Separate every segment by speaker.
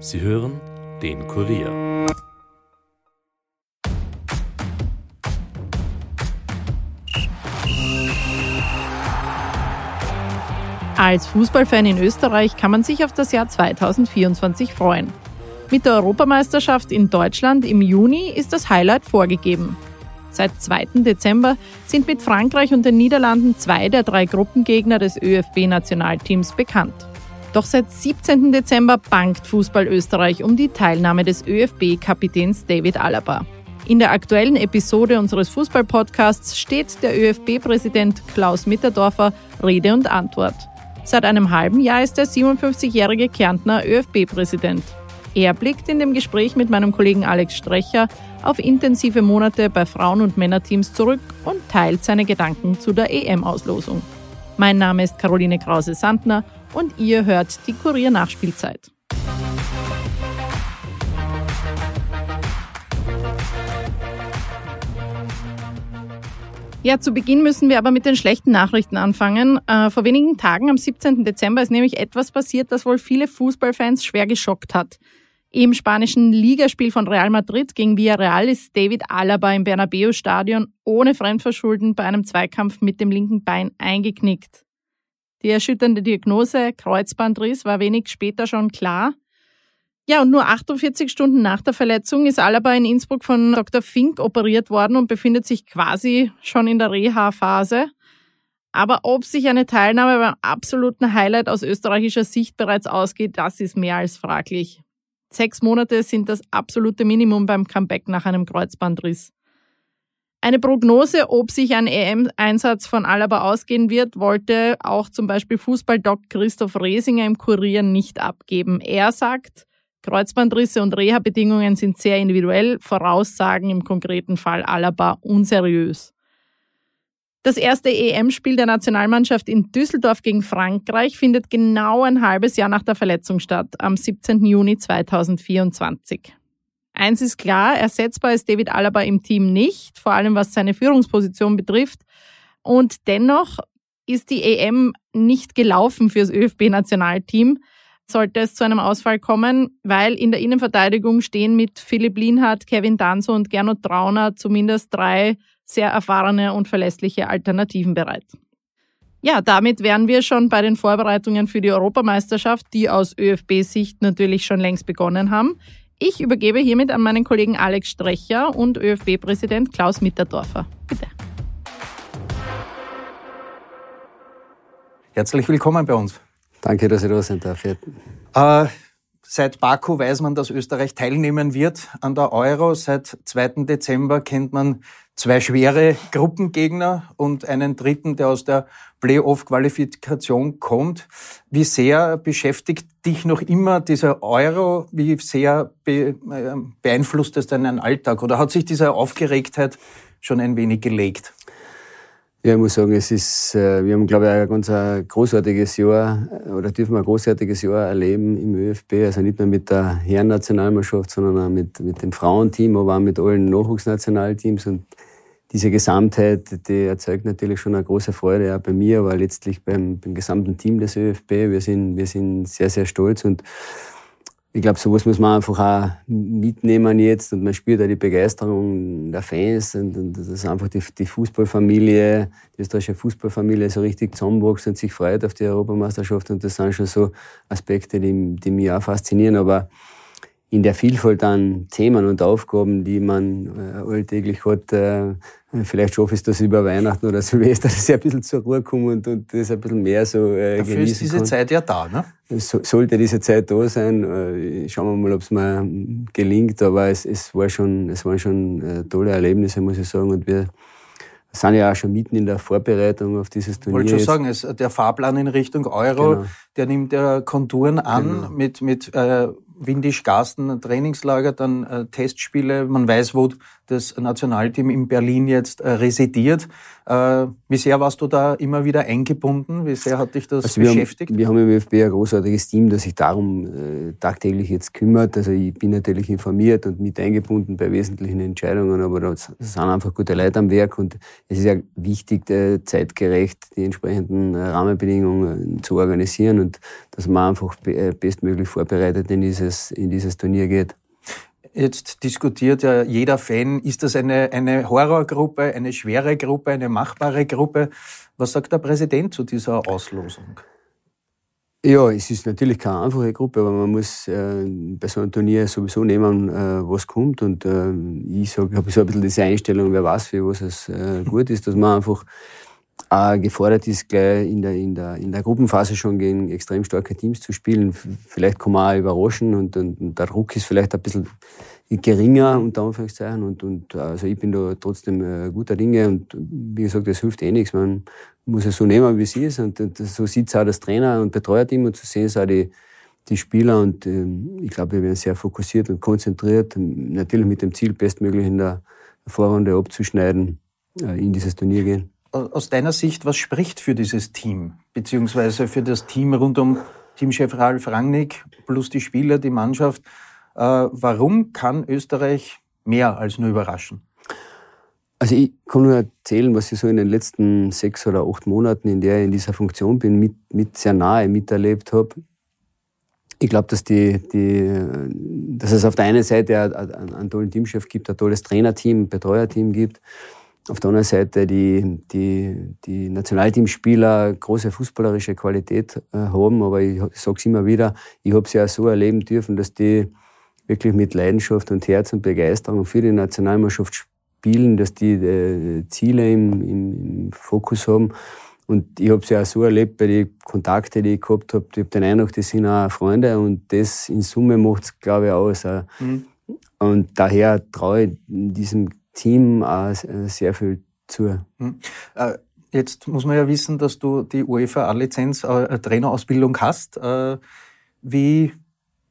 Speaker 1: Sie hören den Kurier.
Speaker 2: Als Fußballfan in Österreich kann man sich auf das Jahr 2024 freuen. Mit der Europameisterschaft in Deutschland im Juni ist das Highlight vorgegeben. Seit 2. Dezember sind mit Frankreich und den Niederlanden zwei der drei Gruppengegner des ÖFB-Nationalteams bekannt. Doch seit 17. Dezember bangt Fußball Österreich um die Teilnahme des ÖFB-Kapitäns David Alaba. In der aktuellen Episode unseres Fußball-Podcasts steht der ÖFB-Präsident Klaus Mitterdorfer Rede und Antwort. Seit einem halben Jahr ist der 57-jährige Kärntner ÖFB-Präsident. Er blickt in dem Gespräch mit meinem Kollegen Alex Strecher auf intensive Monate bei Frauen- und Männerteams zurück und teilt seine Gedanken zu der EM-Auslosung. Mein Name ist Caroline Krause-Sandner und ihr hört die Kurier Nachspielzeit. Ja, zu Beginn müssen wir aber mit den schlechten Nachrichten anfangen. Äh, vor wenigen Tagen, am 17. Dezember, ist nämlich etwas passiert, das wohl viele Fußballfans schwer geschockt hat. Im spanischen Ligaspiel von Real Madrid gegen Villarreal ist David Alaba im Bernabeu-Stadion ohne Fremdverschulden bei einem Zweikampf mit dem linken Bein eingeknickt. Die erschütternde Diagnose Kreuzbandriss war wenig später schon klar. Ja, und nur 48 Stunden nach der Verletzung ist Alaba in Innsbruck von Dr. Fink operiert worden und befindet sich quasi schon in der Reha-Phase. Aber ob sich eine Teilnahme beim absoluten Highlight aus österreichischer Sicht bereits ausgeht, das ist mehr als fraglich. Sechs Monate sind das absolute Minimum beim Comeback nach einem Kreuzbandriss. Eine Prognose, ob sich ein EM-Einsatz von Alaba ausgehen wird, wollte auch zum Beispiel Fußballdoc Christoph Resinger im Kurier nicht abgeben. Er sagt, Kreuzbandrisse und Reha-Bedingungen sind sehr individuell, Voraussagen im konkreten Fall Alaba unseriös. Das erste EM-Spiel der Nationalmannschaft in Düsseldorf gegen Frankreich findet genau ein halbes Jahr nach der Verletzung statt, am 17. Juni 2024. Eins ist klar, ersetzbar ist David Alaba im Team nicht, vor allem was seine Führungsposition betrifft. Und dennoch ist die EM nicht gelaufen fürs ÖFB-Nationalteam, sollte es zu einem Ausfall kommen, weil in der Innenverteidigung stehen mit Philipp Lienhardt, Kevin Danzo und Gernot Trauner zumindest drei sehr erfahrene und verlässliche Alternativen bereit. Ja, damit wären wir schon bei den Vorbereitungen für die Europameisterschaft, die aus ÖFB-Sicht natürlich schon längst begonnen haben. Ich übergebe hiermit an meinen Kollegen Alex Strecher und ÖFB-Präsident Klaus Mitterdorfer. Bitte.
Speaker 3: Herzlich willkommen bei uns.
Speaker 4: Danke, dass ich da sein darf.
Speaker 3: Äh, Seit Baku weiß man, dass Österreich teilnehmen wird an der Euro. Seit 2. Dezember kennt man zwei schwere Gruppengegner und einen dritten, der aus der Playoff-Qualifikation kommt. Wie sehr beschäftigt dich noch immer dieser Euro? Wie sehr be äh, beeinflusst es deinen Alltag? Oder hat sich diese Aufgeregtheit schon ein wenig gelegt?
Speaker 4: Ja, ich muss sagen, es ist, äh, wir haben, glaube ich, ein ganz ein großartiges Jahr äh, oder dürfen ein großartiges Jahr erleben im ÖFB. Also nicht nur mit der Herrennationalmannschaft, sondern auch mit, mit dem Frauenteam, aber auch mit allen Nachwuchsnationalteams. Und diese Gesamtheit, die erzeugt natürlich schon eine große Freude, auch bei mir, aber letztlich beim, beim gesamten Team des ÖFB. Wir sind, wir sind sehr, sehr stolz und ich glaube, sowas muss man einfach auch mitnehmen jetzt und man spürt auch die Begeisterung der Fans und, und das ist einfach die, die Fußballfamilie, die österreichische Fußballfamilie so richtig zusammenwächst und sich freut auf die Europameisterschaft und das sind schon so Aspekte, die, die mich auch faszinieren, aber in der Vielfalt an Themen und Aufgaben, die man äh, alltäglich hat, äh, vielleicht schaffe ich es, dass über Weihnachten oder Silvester, dass ich ein bisschen zur Ruhe komme und, und das ein bisschen mehr so
Speaker 3: äh, Dafür ist diese kann. Zeit ja da, ne?
Speaker 4: So, sollte diese Zeit da sein. Äh, schauen wir mal, ob es mir gelingt, aber es, es, war schon, es waren schon äh, tolle Erlebnisse, muss ich sagen. Und wir sind ja auch schon mitten in der Vorbereitung auf dieses Turnier.
Speaker 3: Ich wollte schon sagen, es, der Fahrplan in Richtung Euro, genau. der nimmt ja Konturen an genau. mit, mit äh, Windisch-Garsten Trainingslager, dann äh, Testspiele. Man weiß, wo das Nationalteam in Berlin jetzt äh, residiert. Äh, wie sehr warst du da immer wieder eingebunden? Wie sehr hat dich das
Speaker 4: also wir
Speaker 3: beschäftigt?
Speaker 4: Haben, wir haben im ÖFB ein großartiges Team, das sich darum äh, tagtäglich jetzt kümmert. Also ich bin natürlich informiert und mit eingebunden bei wesentlichen Entscheidungen, aber da sind einfach gute Leute am Werk und es ist ja wichtig, äh, zeitgerecht die entsprechenden äh, Rahmenbedingungen zu organisieren und dass man einfach äh, bestmöglich vorbereitet in dieses, in dieses Turnier geht.
Speaker 3: Jetzt diskutiert ja jeder Fan, ist das eine, eine Horrorgruppe, eine schwere Gruppe, eine machbare Gruppe? Was sagt der Präsident zu dieser Auslosung?
Speaker 4: Ja, es ist natürlich keine einfache Gruppe, aber man muss äh, bei so einem Turnier sowieso nehmen, äh, was kommt. Und äh, ich habe so ein bisschen diese Einstellung, wer weiß, für was es äh, gut ist, dass man einfach auch gefordert ist, gleich in der, in, der, in der Gruppenphase schon gegen extrem starke Teams zu spielen. Vielleicht kann man auch überraschen und, und, und der Druck ist vielleicht ein bisschen geringer, unter Anführungszeichen. Und, und also ich bin da trotzdem äh, guter Dinge und wie gesagt, das hilft eh nichts. Man muss es so nehmen, wie es ist. Und, und so sieht es auch das Trainer- und Betreuerteam und so sehen es auch die, die Spieler. Und äh, ich glaube, wir werden sehr fokussiert und konzentriert, natürlich mit dem Ziel, bestmöglich in der Vorrunde abzuschneiden, äh, in dieses Turnier gehen
Speaker 3: aus deiner Sicht, was spricht für dieses Team, beziehungsweise für das Team rund um Teamchef Ralf Rangnick plus die Spieler, die Mannschaft? Äh, warum kann Österreich mehr als nur überraschen?
Speaker 4: Also ich kann nur erzählen, was ich so in den letzten sechs oder acht Monaten, in der ich in dieser Funktion bin, mit, mit sehr nahe miterlebt habe. Ich glaube, dass, die, die, dass es auf der einen Seite einen, einen tollen Teamchef gibt, ein tolles Trainerteam, Betreuerteam gibt auf der anderen Seite die, die, die Nationalteamspieler große fußballerische Qualität äh, haben, aber ich, sage es immer wieder, ich habe sie auch so erleben dürfen, dass die wirklich mit Leidenschaft und Herz und Begeisterung für die Nationalmannschaft spielen, dass die äh, Ziele im, im, im, Fokus haben. Und ich habe sie auch so erlebt bei den Kontakten, die ich gehabt habe. Ich habe den Eindruck, die sind auch Freunde und das in Summe macht es, glaube ich, aus. Mhm. Und daher traue ich diesem Team auch sehr viel zu.
Speaker 3: Hm. Äh, jetzt muss man ja wissen, dass du die UEFA A-Lizenz, äh, Trainerausbildung hast. Äh, wie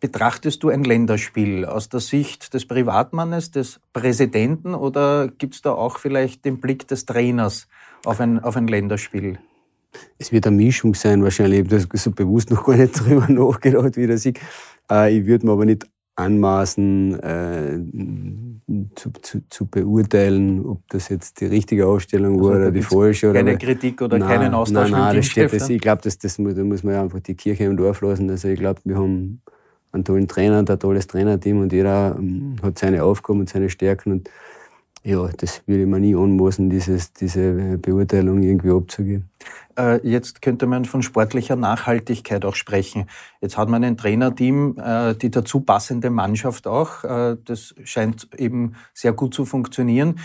Speaker 3: betrachtest du ein Länderspiel aus der Sicht des Privatmannes, des Präsidenten oder gibt es da auch vielleicht den Blick des Trainers auf ein, auf ein Länderspiel?
Speaker 4: Es wird eine Mischung sein, wahrscheinlich. Ich habe so bewusst noch gar nicht drüber nachgedacht, wie das ist. Ich würde mir aber nicht anmaßen, äh, zu, zu, zu, beurteilen, ob das jetzt die richtige Aufstellung also war oder die falsche.
Speaker 3: Oder keine Kritik oder nein, keinen Austausch
Speaker 4: nein, nein, das steht, das, Ich glaube, das, das, da muss man ja einfach die Kirche im Dorf lassen. Also ich glaube, wir haben einen tollen Trainer und ein tolles Trainerteam und jeder ähm, hat seine Aufgaben und seine Stärken und ja, das würde mir nie anmaßen, dieses, diese Beurteilung irgendwie abzugeben.
Speaker 3: Äh, jetzt könnte man von sportlicher Nachhaltigkeit auch sprechen. Jetzt hat man ein Trainerteam, äh, die dazu passende Mannschaft auch. Äh, das scheint eben sehr gut zu funktionieren.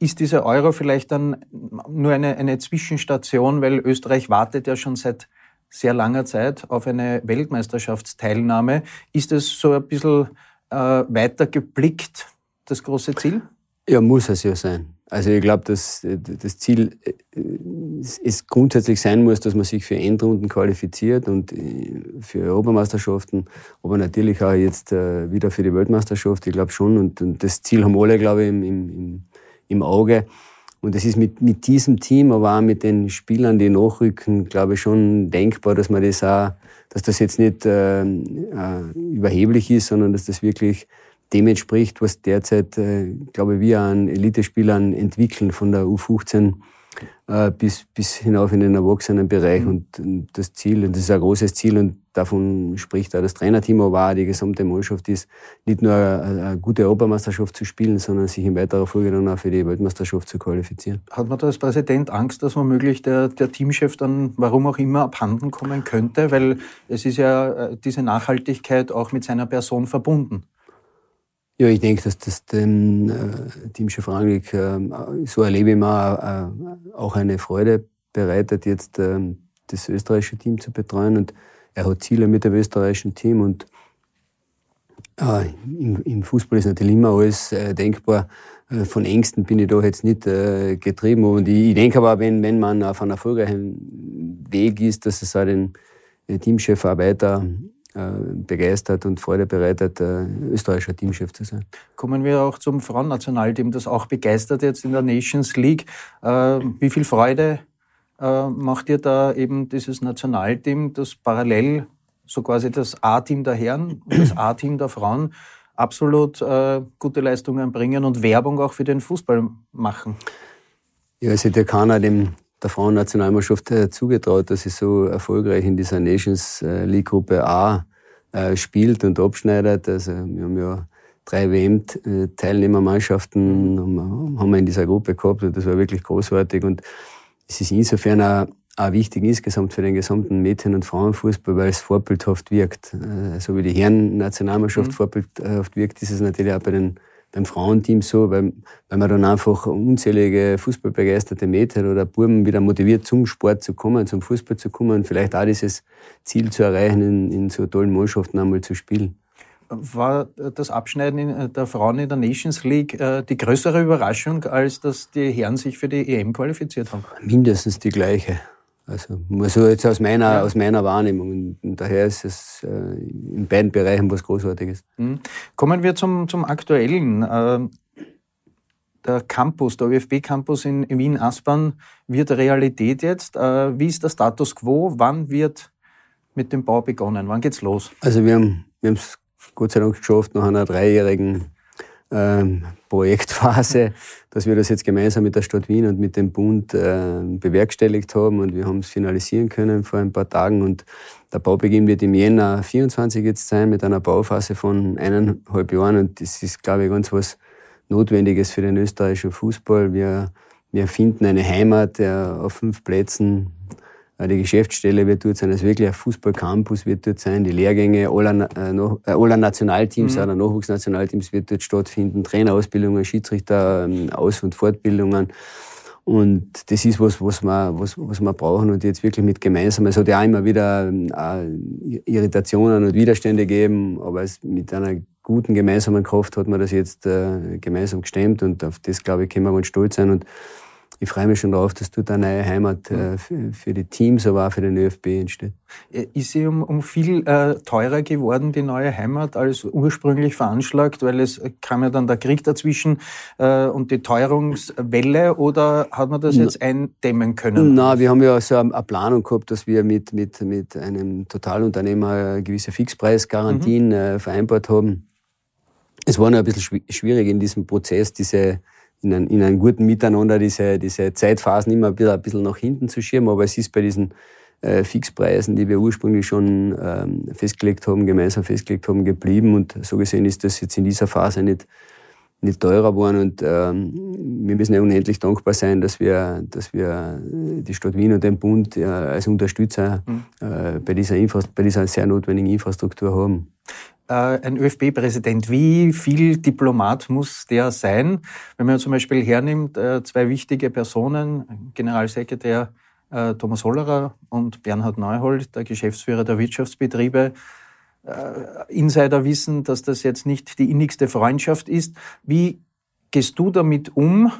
Speaker 3: Ist dieser Euro vielleicht dann nur eine, eine Zwischenstation, weil Österreich wartet ja schon seit sehr langer Zeit auf eine Weltmeisterschaftsteilnahme. Ist es so ein bisschen äh, weiter geblickt, das große Ziel?
Speaker 4: Ja, muss es ja sein. Also ich glaube, dass das Ziel es grundsätzlich sein muss, dass man sich für Endrunden qualifiziert und äh, für Europameisterschaften, aber natürlich auch jetzt äh, wieder für die Weltmeisterschaft. Ich glaube schon und, das Ziel haben alle, glaube ich, im, im, im Auge. Und es ist mit, mit diesem Team, aber auch mit den Spielern, die nachrücken, glaube ich, schon denkbar, dass man das auch, dass das jetzt nicht äh, äh überheblich ist, sondern dass das wirklich dem entspricht, was derzeit, äh, glaube ich, wir an Elitespielern entwickeln, von der U15 äh, bis, bis hinauf in den Erwachsenenbereich. Mhm. Und, und das Ziel, und das ist ein großes Ziel, und davon spricht auch das Trainerteam, aber auch die gesamte Mannschaft ist, nicht nur eine, eine gute Europameisterschaft zu spielen, sondern sich in weiterer Folge dann auch für die Weltmeisterschaft zu qualifizieren.
Speaker 3: Hat man da als Präsident Angst, dass womöglich der, der Teamchef dann, warum auch immer, abhanden kommen könnte? Weil es ist ja äh, diese Nachhaltigkeit auch mit seiner Person verbunden.
Speaker 4: Ja, ich denke, dass das dem äh, Teamchef Rangnick äh, so erlebe ich mal äh, auch eine Freude bereitet, jetzt äh, das österreichische Team zu betreuen. Und er hat Ziele mit dem österreichischen Team und äh, im, im, Fußball ist natürlich immer alles äh, denkbar. Äh, von Ängsten bin ich da jetzt nicht äh, getrieben. Und ich, ich denke aber, wenn, wenn man auf einem erfolgreichen Weg ist, dass es auch den Teamchef auch weiter begeistert und Freude bereitet, österreichischer Teamchef zu sein.
Speaker 3: Kommen wir auch zum Frauennationalteam, das auch begeistert jetzt in der Nations League. Wie viel Freude macht ihr da eben dieses Nationalteam, das parallel so quasi das A-Team der Herren und das A-Team der Frauen absolut äh, gute Leistungen bringen und Werbung auch für den Fußball machen.
Speaker 4: Ja, es hätte keiner dem der Frauennationalmannschaft äh, zugetraut, dass sie so erfolgreich in dieser Nations äh, League Gruppe A äh, spielt und abschneidet. Also wir haben ja drei WM-Teilnehmermannschaften haben wir in dieser Gruppe gehabt und das war wirklich großartig und es ist insofern auch auch wichtig insgesamt für den gesamten Mädchen- und Frauenfußball, weil es vorbildhaft wirkt. So wie die Herren-Nationalmannschaft mhm. vorbildhaft wirkt, ist es natürlich auch bei den, beim Frauenteam so, weil, weil man dann einfach unzählige fußballbegeisterte Mädchen oder Buben wieder motiviert, zum Sport zu kommen, zum Fußball zu kommen und vielleicht auch dieses Ziel zu erreichen, in, in so tollen Mannschaften einmal zu spielen.
Speaker 3: War das Abschneiden der Frauen in der Nations League äh, die größere Überraschung, als dass die Herren sich für die EM qualifiziert haben?
Speaker 4: Mindestens die gleiche. Also so jetzt aus meiner, ja. aus meiner Wahrnehmung. Und daher ist es äh, in beiden Bereichen was Großartiges.
Speaker 3: Mhm. Kommen wir zum, zum Aktuellen. Äh, der Campus, der ÖFB-Campus in Wien-Aspern wird Realität jetzt. Äh, wie ist der Status quo? Wann wird mit dem Bau begonnen? Wann geht's los?
Speaker 4: Also wir haben wir es Gott sei Dank geschafft, nach einer dreijährigen ähm, Projektphase, dass wir das jetzt gemeinsam mit der Stadt Wien und mit dem Bund äh, bewerkstelligt haben und wir haben es finalisieren können vor ein paar Tagen und der Baubeginn wird im Jänner 24 jetzt sein mit einer Bauphase von eineinhalb Jahren und das ist, glaube ich, ganz was Notwendiges für den österreichischen Fußball. Wir, wir finden eine Heimat der auf fünf Plätzen äh, die Geschäftsstelle wird dort sein, also wirklich ein Fußballcampus wird dort sein, die Lehrgänge aller, äh, äh, aller Nationalteams, mhm. aller Nachwuchsnationalteams wird dort stattfinden, Trainerausbildungen, Schiedsrichter, ähm, Aus- und Fortbildungen. Und das ist was, was wir, was, was wir brauchen und jetzt wirklich mit gemeinsam. Es hat ja auch immer wieder äh, Irritationen und Widerstände gegeben, aber es mit einer guten gemeinsamen Kraft hat man das jetzt äh, gemeinsam gestemmt und auf das, glaube ich, können wir ganz stolz sein. Und ich freue mich schon darauf, dass dort eine neue Heimat äh, für, für, die Teams, aber auch für den ÖFB entsteht.
Speaker 3: Ist sie um, um viel äh, teurer geworden, die neue Heimat, als ursprünglich veranschlagt, weil es kam ja dann der Krieg dazwischen äh, und die Teuerungswelle oder hat man das jetzt eindämmen können?
Speaker 4: Na, wir haben ja so eine Planung gehabt, dass wir mit, mit, mit einem Totalunternehmer gewisse Fixpreisgarantien mhm. äh, vereinbart haben. Es war noch ein bisschen schwierig in diesem Prozess, diese in, ein, in einem guten Miteinander diese, diese Zeitphasen immer wieder ein bisschen nach hinten zu schieben. Aber es ist bei diesen äh, Fixpreisen, die wir ursprünglich schon ähm, festgelegt haben, gemeinsam festgelegt haben, geblieben. Und so gesehen ist das jetzt in dieser Phase nicht, nicht teurer geworden. Und ähm, wir müssen ja unendlich dankbar sein, dass wir, dass wir die Stadt Wien und den Bund äh, als Unterstützer mhm. äh, bei, dieser bei dieser sehr notwendigen Infrastruktur haben.
Speaker 3: Äh, ein ÖFB-Präsident, wie viel Diplomat muss der sein? Wenn man zum Beispiel hernimmt, äh, zwei wichtige Personen, Generalsekretär äh, Thomas Hollerer und Bernhard Neuhold, der Geschäftsführer der Wirtschaftsbetriebe, Insider wissen, dass das jetzt nicht die innigste Freundschaft ist. Wie gehst du damit um,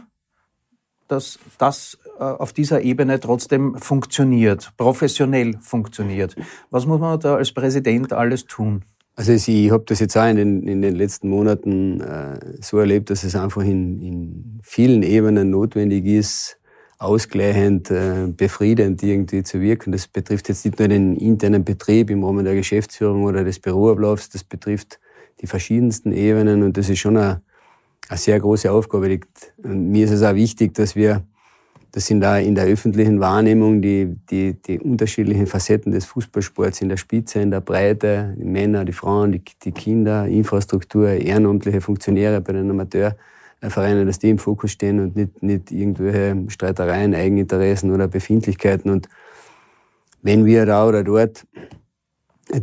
Speaker 3: dass das auf dieser Ebene trotzdem funktioniert, professionell funktioniert? Was muss man da als Präsident alles tun?
Speaker 4: Also ich habe das jetzt auch in den, in den letzten Monaten äh, so erlebt, dass es einfach in, in vielen Ebenen notwendig ist, ausgleichend, äh, befriedend irgendwie zu wirken. Das betrifft jetzt nicht nur den internen Betrieb im Rahmen der Geschäftsführung oder des Büroablaufs, das betrifft die verschiedensten Ebenen und das ist schon eine, eine sehr große Aufgabe. Und mir ist es auch wichtig, dass wir das sind da in der öffentlichen Wahrnehmung die, die, die unterschiedlichen Facetten des Fußballsports in der Spitze, in der Breite, die Männer, die Frauen, die, die Kinder, Infrastruktur, ehrenamtliche Funktionäre bei den Amateurvereinen, dass die im Fokus stehen und nicht, nicht irgendwelche Streitereien, Eigeninteressen oder Befindlichkeiten. Und wenn wir da oder dort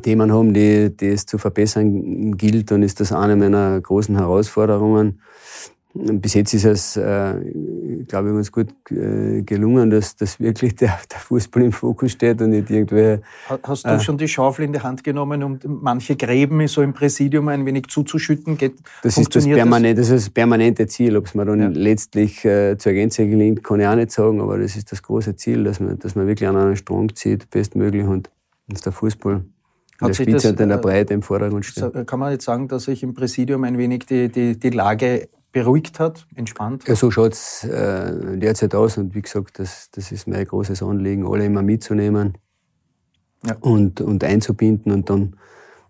Speaker 4: Themen haben, die, die es zu verbessern gilt, dann ist das eine meiner großen Herausforderungen. Bis jetzt ist es, äh, glaube ich, ganz gut äh, gelungen, dass, dass wirklich der, der Fußball im Fokus steht und nicht irgendwelche.
Speaker 3: Hast du äh, schon die Schaufel in die Hand genommen, um manche Gräben so im Präsidium ein wenig zuzuschütten? Geht,
Speaker 4: das, ist das, permanent, das? das ist das permanente Ziel. Ob es mir dann ja. letztlich äh, zur Gänze gelingt, kann ich auch nicht sagen, aber das ist das große Ziel, dass man, dass man wirklich an einen Strang zieht, bestmöglich und dass der Fußball in der Spitze und in der Breite im Vordergrund
Speaker 3: steht. Kann man jetzt sagen, dass sich im Präsidium ein wenig die, die, die Lage beruhigt hat, entspannt?
Speaker 4: Ja, so schaut es äh, derzeit aus. Und wie gesagt, das, das ist mein großes Anliegen, alle immer mitzunehmen ja. und, und einzubinden und dann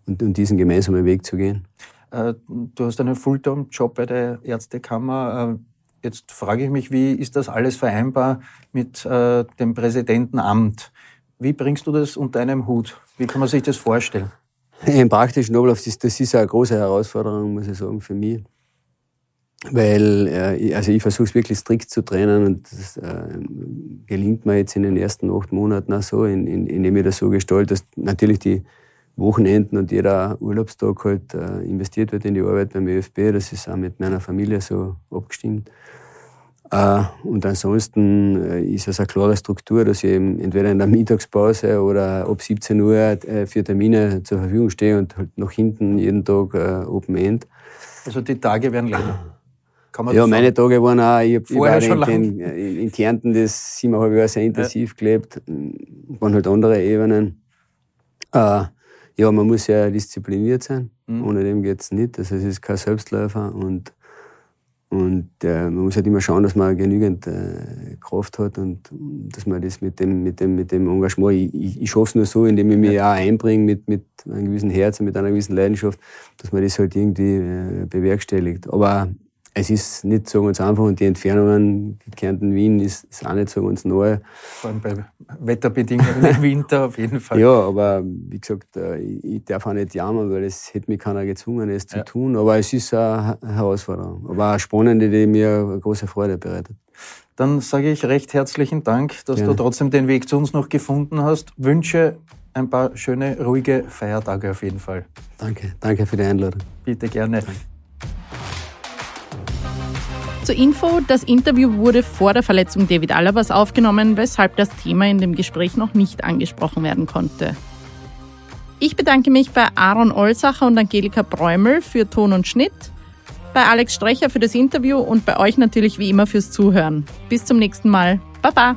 Speaker 4: und, und diesen gemeinsamen Weg zu gehen.
Speaker 3: Äh, du hast einen Fulltime-Job bei der Ärztekammer. Äh, jetzt frage ich mich, wie ist das alles vereinbar mit äh, dem Präsidentenamt? Wie bringst du das unter einem Hut? Wie kann man sich das vorstellen?
Speaker 4: Im praktischen Ablauf, das, das ist eine große Herausforderung, muss ich sagen, für mich. Weil, äh, also ich versuche es wirklich strikt zu trennen und das äh, gelingt mir jetzt in den ersten acht Monaten auch so, in, in, indem ich das so gestalte, dass natürlich die Wochenenden und jeder Urlaubstag halt äh, investiert wird in die Arbeit beim ÖFB. Das ist auch mit meiner Familie so abgestimmt. Äh, und ansonsten äh, ist es eine klare Struktur, dass ich eben entweder in der Mittagspause oder ab 17 Uhr äh, für Termine zur Verfügung stehe und halt nach hinten jeden Tag äh, Open End.
Speaker 3: Also die Tage werden länger
Speaker 4: ja, meine sagen? Tage waren auch, ich, ich war schon in, in, in, Kärnten das siebeneinhalb Jahre sehr intensiv ja. gelebt, waren halt andere Ebenen. Äh, ja, man muss ja diszipliniert sein, mhm. ohne dem geht's nicht. Also es ist kein Selbstläufer und, und äh, man muss halt immer schauen, dass man genügend äh, Kraft hat und dass man das mit dem, mit dem, mit dem Engagement, ich, ich, ich schaffe es nur so, indem ich mich ja. auch einbringe mit, mit einem gewissen Herz und mit einer gewissen Leidenschaft, dass man das halt irgendwie äh, bewerkstelligt. Aber es ist nicht so ganz einfach und die Entfernungen, Kärnten, Wien, ist, ist auch nicht so ganz neu.
Speaker 3: Vor allem bei Wetterbedingungen im Winter auf jeden Fall.
Speaker 4: Ja, aber wie gesagt, äh, ich darf auch nicht jammern, weil es hätte mich keiner gezwungen, es zu ja. tun. Aber es ist eine Herausforderung. Aber eine spannende, die mir große Freude bereitet.
Speaker 3: Dann sage ich recht herzlichen Dank, dass Gerne. du trotzdem den Weg zu uns noch gefunden hast. Wünsche ein paar schöne, ruhige Feiertage auf jeden Fall.
Speaker 4: Danke, danke für die Einladung.
Speaker 3: Bitte gerne. Danke.
Speaker 2: Zur Info, das Interview wurde vor der Verletzung David Alabas aufgenommen, weshalb das Thema in dem Gespräch noch nicht angesprochen werden konnte. Ich bedanke mich bei Aaron Olsacher und Angelika Bräumel für Ton und Schnitt, bei Alex Strecher für das Interview und bei euch natürlich wie immer fürs Zuhören. Bis zum nächsten Mal. Baba!